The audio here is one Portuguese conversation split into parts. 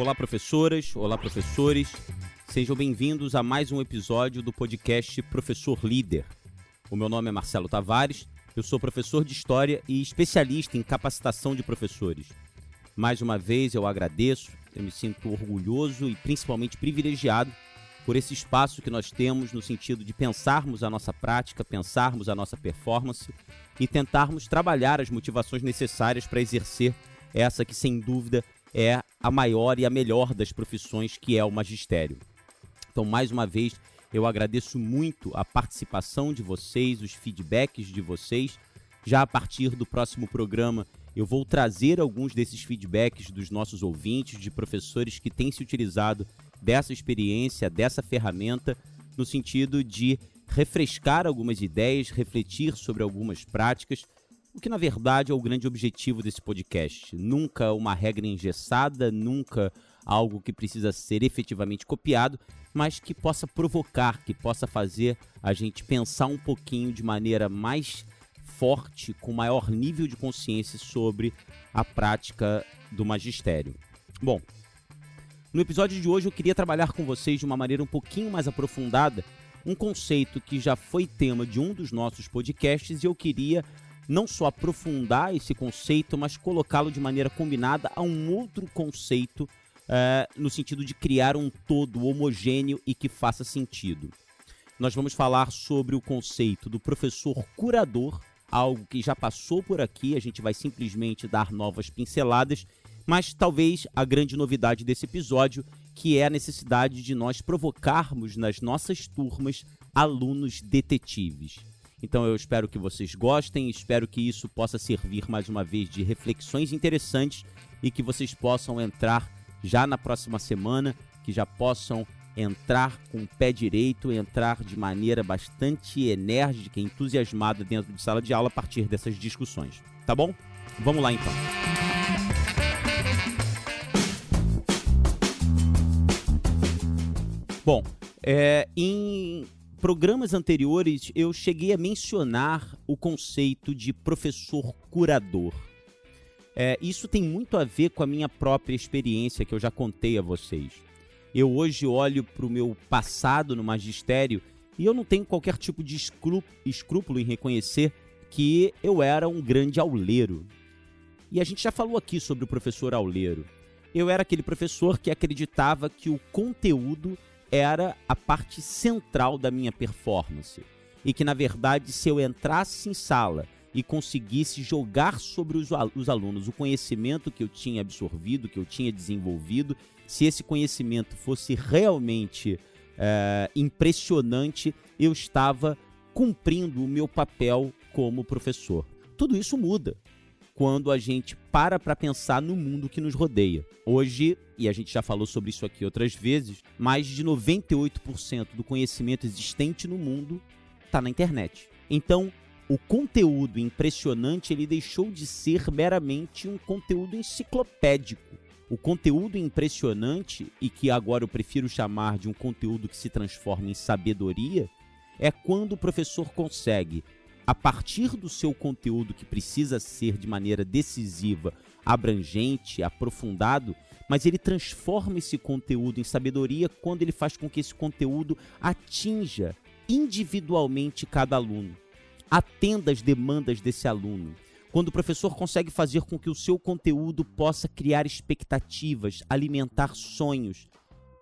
Olá, professoras, olá, professores. Sejam bem-vindos a mais um episódio do podcast Professor Líder. O meu nome é Marcelo Tavares, eu sou professor de História e especialista em capacitação de professores. Mais uma vez eu agradeço, eu me sinto orgulhoso e principalmente privilegiado por esse espaço que nós temos no sentido de pensarmos a nossa prática, pensarmos a nossa performance e tentarmos trabalhar as motivações necessárias para exercer essa que, sem dúvida, é a maior e a melhor das profissões, que é o magistério. Então, mais uma vez, eu agradeço muito a participação de vocês, os feedbacks de vocês. Já a partir do próximo programa, eu vou trazer alguns desses feedbacks dos nossos ouvintes, de professores que têm se utilizado dessa experiência, dessa ferramenta, no sentido de refrescar algumas ideias, refletir sobre algumas práticas, o que na verdade é o grande objetivo desse podcast. Nunca uma regra engessada, nunca algo que precisa ser efetivamente copiado, mas que possa provocar, que possa fazer a gente pensar um pouquinho de maneira mais forte, com maior nível de consciência sobre a prática do magistério. Bom, no episódio de hoje eu queria trabalhar com vocês de uma maneira um pouquinho mais aprofundada um conceito que já foi tema de um dos nossos podcasts e eu queria não só aprofundar esse conceito, mas colocá-lo de maneira combinada a um outro conceito uh, no sentido de criar um todo homogêneo e que faça sentido. Nós vamos falar sobre o conceito do professor curador, algo que já passou por aqui, a gente vai simplesmente dar novas pinceladas mas talvez a grande novidade desse episódio, que é a necessidade de nós provocarmos nas nossas turmas alunos detetives. Então eu espero que vocês gostem, espero que isso possa servir mais uma vez de reflexões interessantes e que vocês possam entrar já na próxima semana, que já possam entrar com o pé direito, entrar de maneira bastante enérgica, entusiasmada dentro de sala de aula a partir dessas discussões. Tá bom? Vamos lá então. Bom, é, em programas anteriores eu cheguei a mencionar o conceito de professor curador. É, isso tem muito a ver com a minha própria experiência que eu já contei a vocês. Eu hoje olho para o meu passado no magistério e eu não tenho qualquer tipo de escrúpulo em reconhecer que eu era um grande auleiro. E a gente já falou aqui sobre o professor auleiro. Eu era aquele professor que acreditava que o conteúdo era a parte central da minha performance. E que, na verdade, se eu entrasse em sala e conseguisse jogar sobre os, os alunos o conhecimento que eu tinha absorvido, que eu tinha desenvolvido, se esse conhecimento fosse realmente é, impressionante, eu estava cumprindo o meu papel como professor. Tudo isso muda quando a gente para para pensar no mundo que nos rodeia. Hoje, e a gente já falou sobre isso aqui outras vezes, mais de 98% do conhecimento existente no mundo está na internet. Então, o conteúdo impressionante ele deixou de ser meramente um conteúdo enciclopédico. O conteúdo impressionante, e que agora eu prefiro chamar de um conteúdo que se transforma em sabedoria, é quando o professor consegue a partir do seu conteúdo que precisa ser de maneira decisiva, abrangente, aprofundado, mas ele transforma esse conteúdo em sabedoria quando ele faz com que esse conteúdo atinja individualmente cada aluno, atenda às demandas desse aluno. Quando o professor consegue fazer com que o seu conteúdo possa criar expectativas, alimentar sonhos,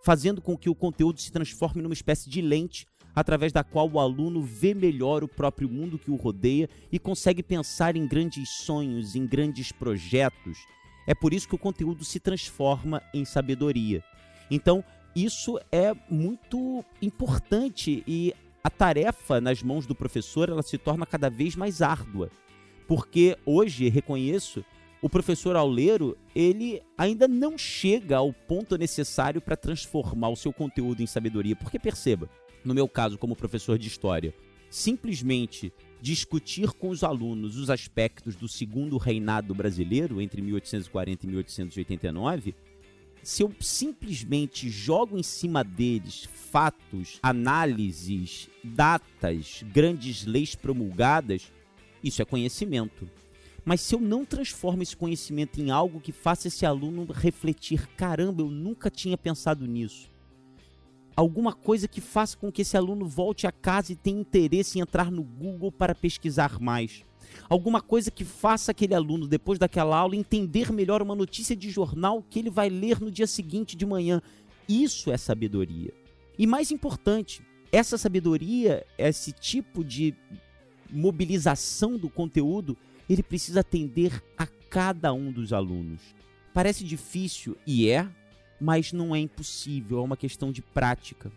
fazendo com que o conteúdo se transforme numa espécie de lente através da qual o aluno vê melhor o próprio mundo que o rodeia e consegue pensar em grandes sonhos, em grandes projetos. É por isso que o conteúdo se transforma em sabedoria. Então, isso é muito importante e a tarefa nas mãos do professor ela se torna cada vez mais árdua. Porque hoje, reconheço, o professor auleiro, ele ainda não chega ao ponto necessário para transformar o seu conteúdo em sabedoria. Porque perceba, no meu caso, como professor de história, simplesmente discutir com os alunos os aspectos do segundo reinado brasileiro, entre 1840 e 1889, se eu simplesmente jogo em cima deles fatos, análises, datas, grandes leis promulgadas, isso é conhecimento. Mas se eu não transformo esse conhecimento em algo que faça esse aluno refletir, caramba, eu nunca tinha pensado nisso. Alguma coisa que faça com que esse aluno volte a casa e tenha interesse em entrar no Google para pesquisar mais. Alguma coisa que faça aquele aluno, depois daquela aula, entender melhor uma notícia de jornal que ele vai ler no dia seguinte de manhã. Isso é sabedoria. E mais importante, essa sabedoria, esse tipo de mobilização do conteúdo, ele precisa atender a cada um dos alunos. Parece difícil e é, mas não é impossível, é uma questão de prática.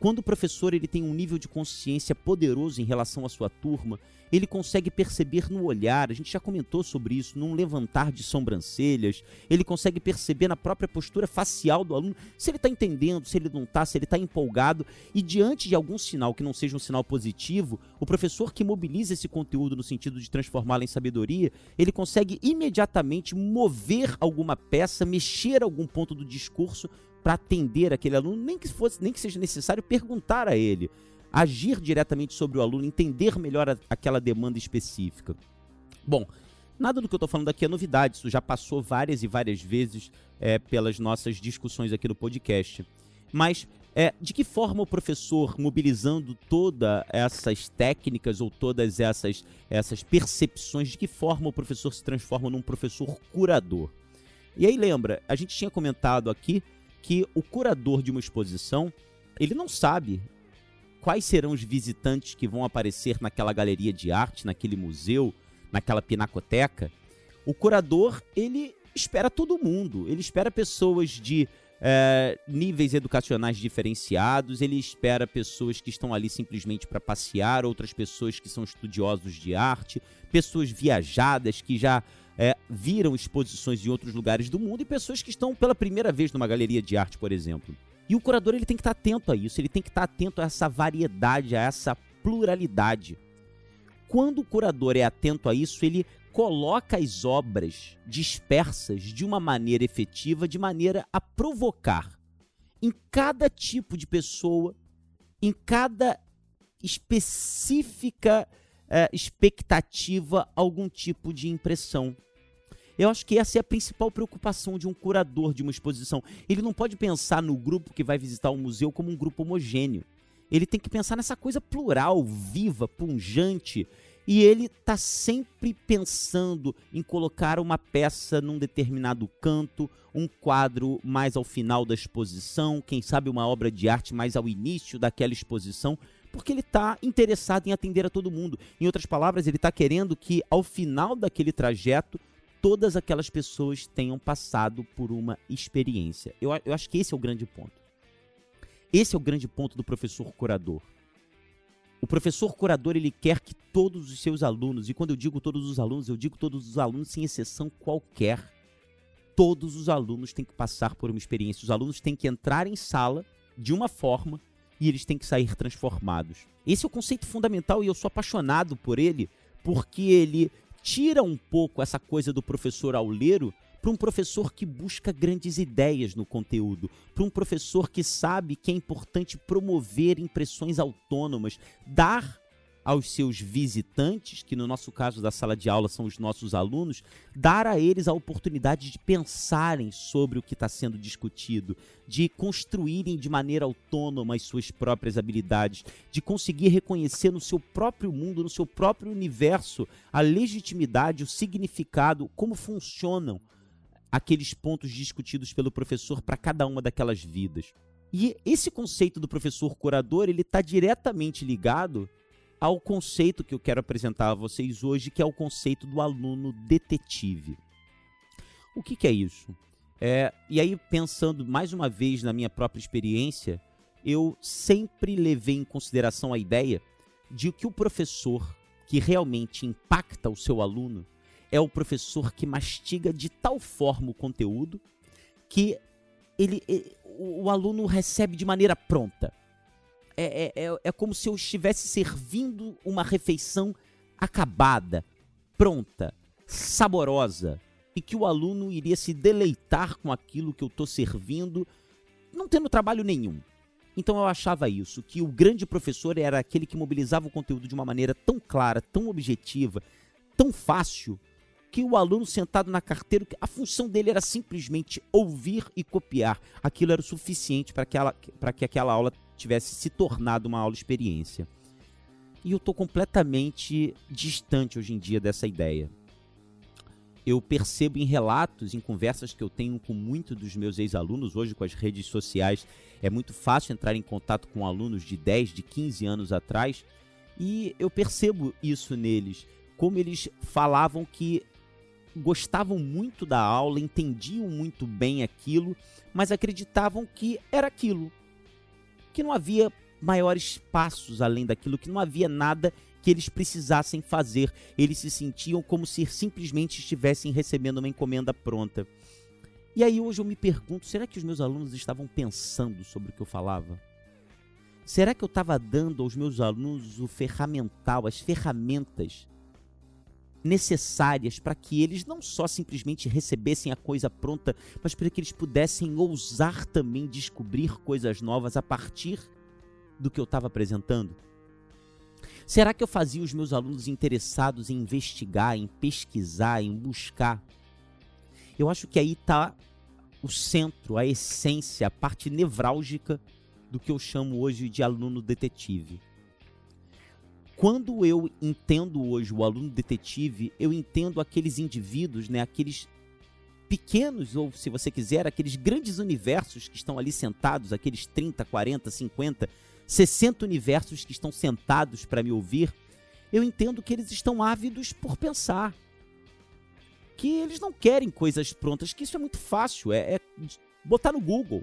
Quando o professor ele tem um nível de consciência poderoso em relação à sua turma, ele consegue perceber no olhar, a gente já comentou sobre isso, num levantar de sobrancelhas, ele consegue perceber na própria postura facial do aluno se ele está entendendo, se ele não está, se ele está empolgado. E diante de algum sinal que não seja um sinal positivo, o professor que mobiliza esse conteúdo no sentido de transformá-lo em sabedoria, ele consegue imediatamente mover alguma peça, mexer algum ponto do discurso para atender aquele aluno, nem que fosse, nem que seja necessário perguntar a ele agir diretamente sobre o aluno, entender melhor a, aquela demanda específica. Bom, nada do que eu estou falando aqui é novidade, isso já passou várias e várias vezes é, pelas nossas discussões aqui no podcast. Mas é, de que forma o professor, mobilizando todas essas técnicas ou todas essas, essas percepções, de que forma o professor se transforma num professor curador? E aí lembra, a gente tinha comentado aqui que o curador de uma exposição, ele não sabe quais serão os visitantes que vão aparecer naquela galeria de arte, naquele museu, naquela pinacoteca, o curador ele espera todo mundo. Ele espera pessoas de é, níveis educacionais diferenciados, ele espera pessoas que estão ali simplesmente para passear, outras pessoas que são estudiosos de arte, pessoas viajadas que já viram exposições em outros lugares do mundo e pessoas que estão pela primeira vez numa galeria de arte, por exemplo. E o curador ele tem que estar atento a isso, ele tem que estar atento a essa variedade, a essa pluralidade. Quando o curador é atento a isso, ele coloca as obras dispersas de uma maneira efetiva, de maneira a provocar em cada tipo de pessoa, em cada específica eh, expectativa, algum tipo de impressão. Eu acho que essa é a principal preocupação de um curador de uma exposição. Ele não pode pensar no grupo que vai visitar o museu como um grupo homogêneo. Ele tem que pensar nessa coisa plural, viva, punjante. E ele está sempre pensando em colocar uma peça num determinado canto, um quadro mais ao final da exposição, quem sabe uma obra de arte mais ao início daquela exposição, porque ele está interessado em atender a todo mundo. Em outras palavras, ele está querendo que ao final daquele trajeto todas aquelas pessoas tenham passado por uma experiência. Eu, eu acho que esse é o grande ponto. Esse é o grande ponto do professor curador. O professor curador ele quer que todos os seus alunos, e quando eu digo todos os alunos, eu digo todos os alunos sem exceção qualquer. Todos os alunos têm que passar por uma experiência. Os alunos têm que entrar em sala de uma forma e eles têm que sair transformados. Esse é o conceito fundamental e eu sou apaixonado por ele, porque ele tira um pouco essa coisa do professor auleiro para um professor que busca grandes ideias no conteúdo, para um professor que sabe que é importante promover impressões autônomas, dar aos seus visitantes, que no nosso caso da sala de aula são os nossos alunos, dar a eles a oportunidade de pensarem sobre o que está sendo discutido, de construírem de maneira autônoma as suas próprias habilidades, de conseguir reconhecer no seu próprio mundo, no seu próprio universo, a legitimidade, o significado, como funcionam aqueles pontos discutidos pelo professor para cada uma daquelas vidas. E esse conceito do professor curador, ele está diretamente ligado ao conceito que eu quero apresentar a vocês hoje, que é o conceito do aluno detetive. O que, que é isso? É, e aí, pensando mais uma vez na minha própria experiência, eu sempre levei em consideração a ideia de que o professor que realmente impacta o seu aluno é o professor que mastiga de tal forma o conteúdo que ele, ele o, o aluno recebe de maneira pronta é, é, é, é como se eu estivesse servindo uma refeição acabada, pronta, saborosa, e que o aluno iria se deleitar com aquilo que eu estou servindo, não tendo trabalho nenhum. Então eu achava isso, que o grande professor era aquele que mobilizava o conteúdo de uma maneira tão clara, tão objetiva, tão fácil, que o aluno sentado na carteira, a função dele era simplesmente ouvir e copiar. Aquilo era o suficiente para que, que aquela aula tivesse se tornado uma aula experiência. E eu estou completamente distante hoje em dia dessa ideia. Eu percebo em relatos, em conversas que eu tenho com muitos dos meus ex-alunos, hoje com as redes sociais, é muito fácil entrar em contato com alunos de 10, de 15 anos atrás, e eu percebo isso neles, como eles falavam que gostavam muito da aula, entendiam muito bem aquilo, mas acreditavam que era aquilo, que não havia maiores passos além daquilo, que não havia nada que eles precisassem fazer. Eles se sentiam como se simplesmente estivessem recebendo uma encomenda pronta. E aí hoje eu me pergunto, será que os meus alunos estavam pensando sobre o que eu falava? Será que eu estava dando aos meus alunos o ferramental, as ferramentas necessárias para que eles não só simplesmente recebessem a coisa pronta, mas para que eles pudessem ousar também descobrir coisas novas a partir do que eu estava apresentando? Será que eu fazia os meus alunos interessados em investigar, em pesquisar, em buscar? Eu acho que aí está o centro, a essência, a parte nevrálgica do que eu chamo hoje de aluno detetive. Quando eu entendo hoje o aluno detetive, eu entendo aqueles indivíduos, né, aqueles pequenos, ou se você quiser, aqueles grandes universos que estão ali sentados, aqueles 30, 40, 50, 60 universos que estão sentados para me ouvir, eu entendo que eles estão ávidos por pensar. Que eles não querem coisas prontas, que isso é muito fácil, é, é botar no Google.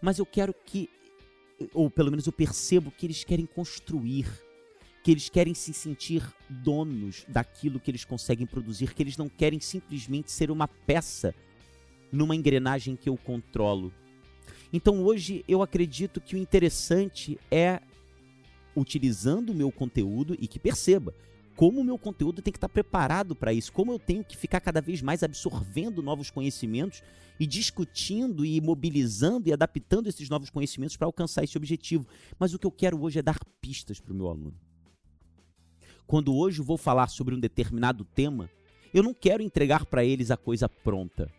Mas eu quero que, ou pelo menos eu percebo que eles querem construir, que eles querem se sentir donos daquilo que eles conseguem produzir, que eles não querem simplesmente ser uma peça numa engrenagem que eu controlo. Então hoje eu acredito que o interessante é utilizando o meu conteúdo e que perceba como o meu conteúdo tem que estar preparado para isso, como eu tenho que ficar cada vez mais absorvendo novos conhecimentos e discutindo e mobilizando e adaptando esses novos conhecimentos para alcançar esse objetivo. Mas o que eu quero hoje é dar pistas para o meu aluno. Quando hoje vou falar sobre um determinado tema, eu não quero entregar para eles a coisa pronta.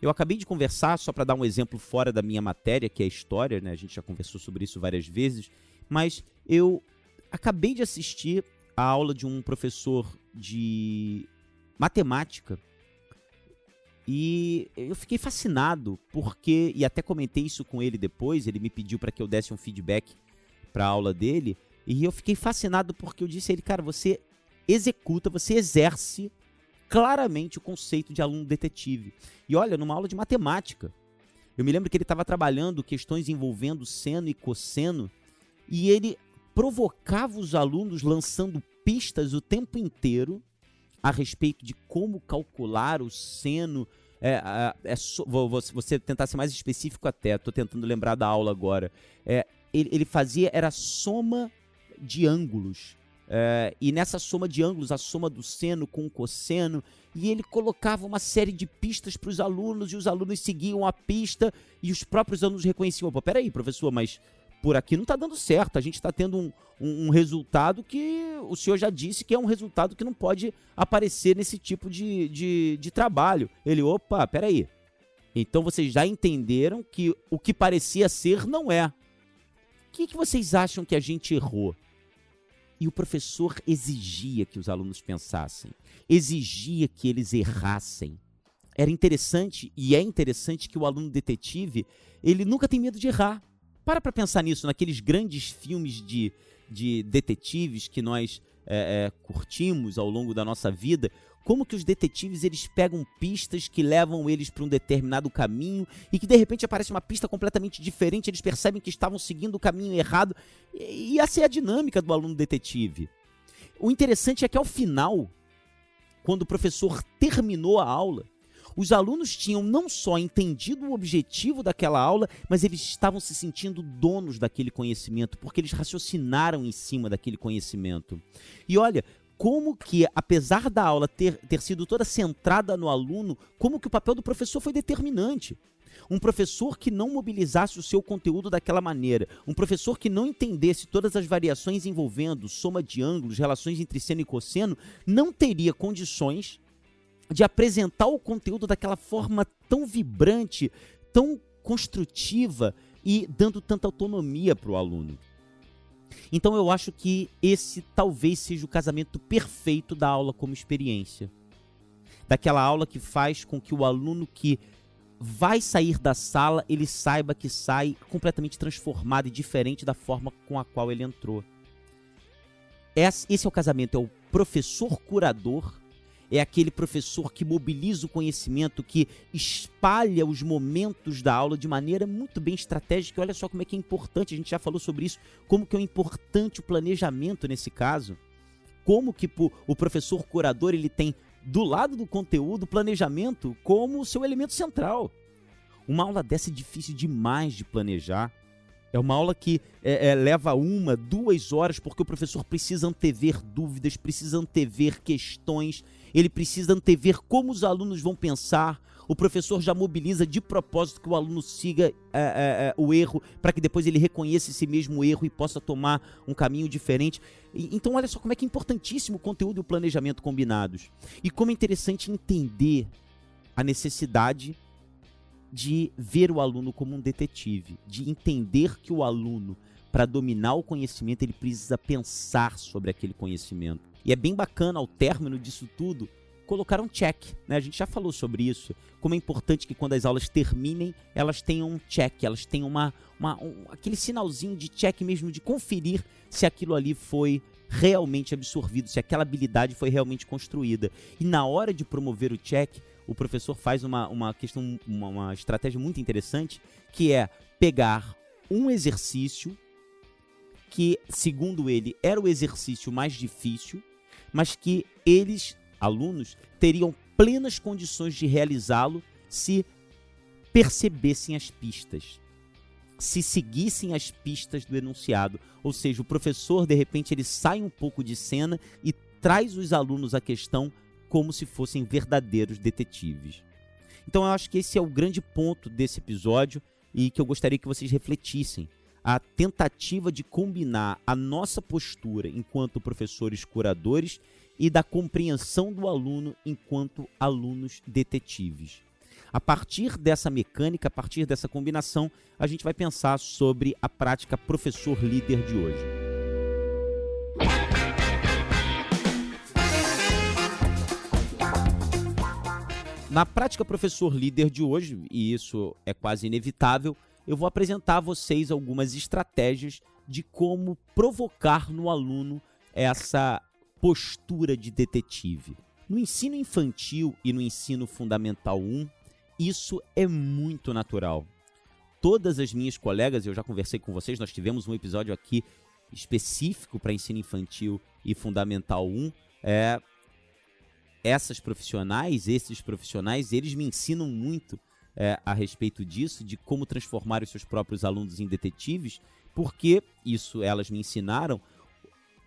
Eu acabei de conversar, só para dar um exemplo fora da minha matéria, que é história, né? A gente já conversou sobre isso várias vezes, mas eu acabei de assistir a aula de um professor de matemática e eu fiquei fascinado porque e até comentei isso com ele depois, ele me pediu para que eu desse um feedback para a aula dele, e eu fiquei fascinado porque eu disse a ele, cara, você executa, você exerce claramente o conceito de aluno detetive. E olha, numa aula de matemática, eu me lembro que ele estava trabalhando questões envolvendo seno e cosseno e ele provocava os alunos lançando pistas o tempo inteiro a respeito de como calcular o seno. É, é, é vou, você tentar ser mais específico até, estou tentando lembrar da aula agora. É, ele, ele fazia, era soma de ângulos. É, e nessa soma de ângulos, a soma do seno com o cosseno, e ele colocava uma série de pistas para os alunos, e os alunos seguiam a pista, e os próprios alunos reconheciam: pô, peraí, professor, mas por aqui não está dando certo, a gente está tendo um, um, um, resultado que o senhor já disse que é um resultado que não pode aparecer nesse tipo de, de, de trabalho. Ele, opa, peraí. Então vocês já entenderam que o que parecia ser não é. O que, que vocês acham que a gente errou? E o professor exigia que os alunos pensassem, exigia que eles errassem. Era interessante e é interessante que o aluno detetive, ele nunca tem medo de errar. Para para pensar nisso, naqueles grandes filmes de, de detetives que nós é, é, curtimos ao longo da nossa vida, como que os detetives eles pegam pistas que levam eles para um determinado caminho e que de repente aparece uma pista completamente diferente, eles percebem que estavam seguindo o caminho errado. E essa é a dinâmica do aluno detetive. O interessante é que ao final, quando o professor terminou a aula, os alunos tinham não só entendido o objetivo daquela aula, mas eles estavam se sentindo donos daquele conhecimento, porque eles raciocinaram em cima daquele conhecimento. E olha, como que, apesar da aula ter, ter sido toda centrada no aluno, como que o papel do professor foi determinante. Um professor que não mobilizasse o seu conteúdo daquela maneira, um professor que não entendesse todas as variações envolvendo soma de ângulos, relações entre seno e cosseno, não teria condições de apresentar o conteúdo daquela forma tão vibrante, tão construtiva e dando tanta autonomia para o aluno. Então eu acho que esse talvez seja o casamento perfeito da aula como experiência. Daquela aula que faz com que o aluno que vai sair da sala, ele saiba que sai completamente transformado e diferente da forma com a qual ele entrou. Esse é o casamento, é o professor curador é aquele professor que mobiliza o conhecimento, que espalha os momentos da aula de maneira muito bem estratégica. Olha só como é que é importante, a gente já falou sobre isso, como que é importante o planejamento nesse caso. Como que o professor curador ele tem do lado do conteúdo planejamento como seu elemento central. Uma aula dessa é difícil demais de planejar. É uma aula que é, é, leva uma, duas horas, porque o professor precisa antever dúvidas, precisa antever questões, ele precisa antever como os alunos vão pensar. O professor já mobiliza de propósito que o aluno siga é, é, é o erro, para que depois ele reconheça esse mesmo erro e possa tomar um caminho diferente. E, então, olha só como é que é importantíssimo o conteúdo e o planejamento combinados. E como é interessante entender a necessidade de ver o aluno como um detetive, de entender que o aluno, para dominar o conhecimento, ele precisa pensar sobre aquele conhecimento. E é bem bacana, ao término disso tudo, colocar um check. Né? A gente já falou sobre isso. Como é importante que quando as aulas terminem, elas tenham um check, elas tenham uma, uma um, aquele sinalzinho de check mesmo, de conferir se aquilo ali foi realmente absorvido, se aquela habilidade foi realmente construída. E na hora de promover o check, o professor faz uma, uma questão, uma, uma estratégia muito interessante, que é pegar um exercício que, segundo ele, era o exercício mais difícil, mas que eles, alunos, teriam plenas condições de realizá-lo se percebessem as pistas, se seguissem as pistas do enunciado. Ou seja, o professor, de repente, ele sai um pouco de cena e traz os alunos à questão como se fossem verdadeiros detetives. Então eu acho que esse é o grande ponto desse episódio e que eu gostaria que vocês refletissem. A tentativa de combinar a nossa postura enquanto professores curadores e da compreensão do aluno enquanto alunos detetives. A partir dessa mecânica, a partir dessa combinação, a gente vai pensar sobre a prática professor líder de hoje. Na prática professor líder de hoje, e isso é quase inevitável, eu vou apresentar a vocês algumas estratégias de como provocar no aluno essa postura de detetive. No ensino infantil e no ensino fundamental 1, isso é muito natural. Todas as minhas colegas, eu já conversei com vocês, nós tivemos um episódio aqui específico para ensino infantil e fundamental 1, é, essas profissionais, esses profissionais, eles me ensinam muito é, a respeito disso, de como transformar os seus próprios alunos em detetives, porque isso elas me ensinaram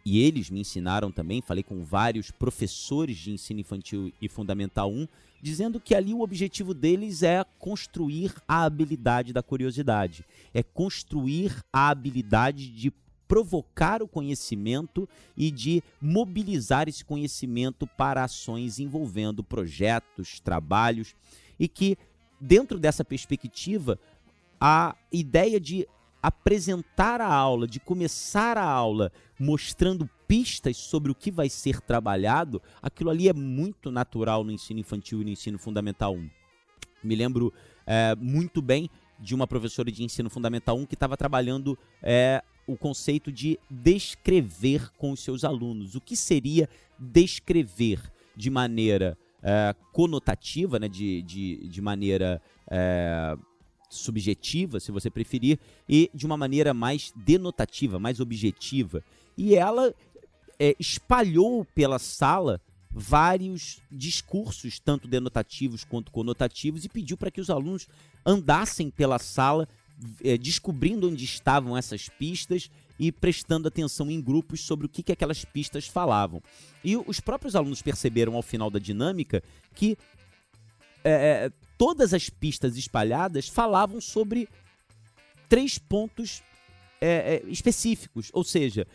e eles me ensinaram também. Falei com vários professores de ensino infantil e fundamental 1, dizendo que ali o objetivo deles é construir a habilidade da curiosidade, é construir a habilidade de provocar o conhecimento e de mobilizar esse conhecimento para ações envolvendo projetos, trabalhos e que dentro dessa perspectiva a ideia de apresentar a aula, de começar a aula mostrando pistas sobre o que vai ser trabalhado, aquilo ali é muito natural no ensino infantil e no ensino fundamental 1. Me lembro é, muito bem de uma professora de ensino fundamental 1 que estava trabalhando é, o conceito de descrever com os seus alunos. O que seria descrever de maneira é, conotativa, né, de, de, de maneira é, subjetiva, se você preferir, e de uma maneira mais denotativa, mais objetiva. E ela é, espalhou pela sala vários discursos, tanto denotativos quanto conotativos, e pediu para que os alunos andassem pela sala é, descobrindo onde estavam essas pistas e prestando atenção em grupos sobre o que, que aquelas pistas falavam. E os próprios alunos perceberam ao final da dinâmica que é, todas as pistas espalhadas falavam sobre três pontos é, específicos, ou seja,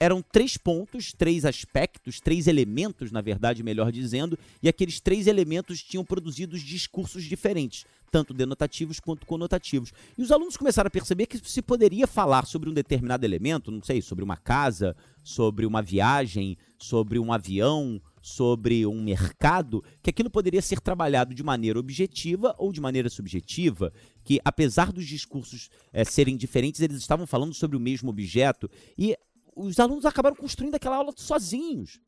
eram três pontos, três aspectos, três elementos, na verdade, melhor dizendo, e aqueles três elementos tinham produzido discursos diferentes, tanto denotativos quanto conotativos. E os alunos começaram a perceber que se poderia falar sobre um determinado elemento, não sei, sobre uma casa, sobre uma viagem, sobre um avião, sobre um mercado, que aquilo poderia ser trabalhado de maneira objetiva ou de maneira subjetiva, que apesar dos discursos é, serem diferentes, eles estavam falando sobre o mesmo objeto e os alunos acabaram construindo aquela aula sozinhos.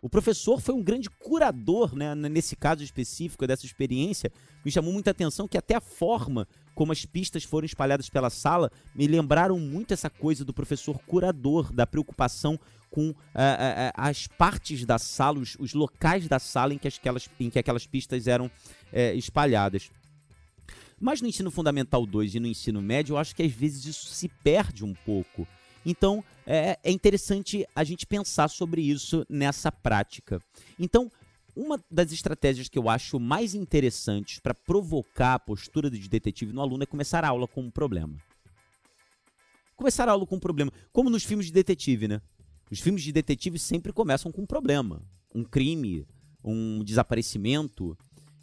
O professor foi um grande curador, né, nesse caso específico dessa experiência. Me chamou muita atenção que até a forma como as pistas foram espalhadas pela sala me lembraram muito essa coisa do professor curador, da preocupação com uh, uh, as partes da sala, os, os, locais da sala em que, aquelas, em que aquelas pistas eram espalhadas. Mas no ensino fundamental 2 e no ensino médio, eu acho que às vezes isso se perde um pouco. Então, é, é interessante a gente pensar sobre isso nessa prática. Então, uma das estratégias que eu acho mais interessantes para provocar a postura de detetive no aluno é começar a aula com um problema. Começar a aula com um problema. Como nos filmes de detetive, né? Os filmes de detetive sempre começam com um problema. Um crime, um desaparecimento.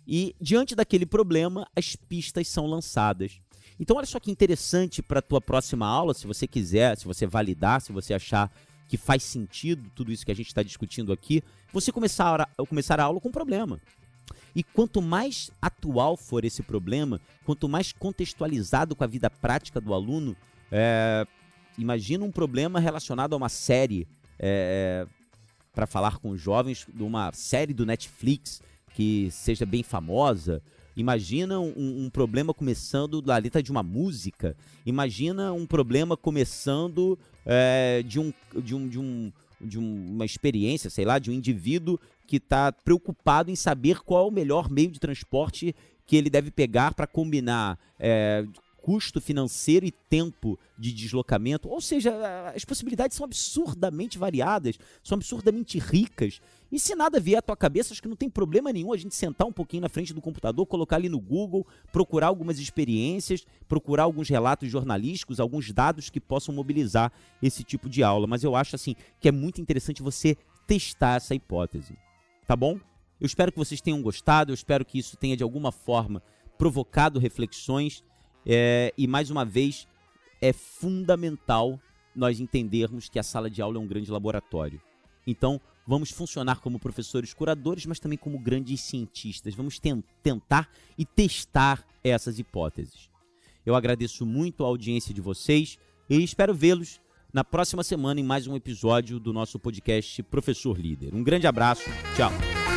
E, diante daquele problema, as pistas são lançadas. Então, olha só que interessante para a tua próxima aula, se você quiser, se você validar, se você achar que faz sentido tudo isso que a gente está discutindo aqui, você começar a, começar a aula com um problema. E quanto mais atual for esse problema, quanto mais contextualizado com a vida prática do aluno, é, imagina um problema relacionado a uma série, é, para falar com jovens, de uma série do Netflix que seja bem famosa, Imagina um, um, problema começando da letra de uma música. Imagina um problema começando é, de, um, de, um, de, um, de uma experiência, sei lá, de um indivíduo que está preocupado em saber qual é o melhor meio de transporte que ele deve pegar para combinar é, custo financeiro e tempo de deslocamento. Ou seja, as possibilidades são absurdamente variadas, são absurdamente ricas. E se nada vier à tua cabeça, acho que não tem problema nenhum a gente sentar um pouquinho na frente do computador, colocar ali no Google, procurar algumas experiências, procurar alguns relatos jornalísticos, alguns dados que possam mobilizar esse tipo de aula. Mas eu acho assim que é muito interessante você testar essa hipótese. Tá bom? Eu espero que vocês tenham gostado, eu espero que isso tenha de alguma forma provocado reflexões é, e mais uma vez, é fundamental nós entendermos que a sala de aula é um grande laboratório. Então, vamos funcionar como professores curadores, mas também como grandes cientistas. Vamos tentar e testar essas hipóteses. Eu agradeço muito a audiência de vocês e espero vê-los na próxima semana em mais um episódio do nosso podcast Professor Líder. Um grande abraço, tchau.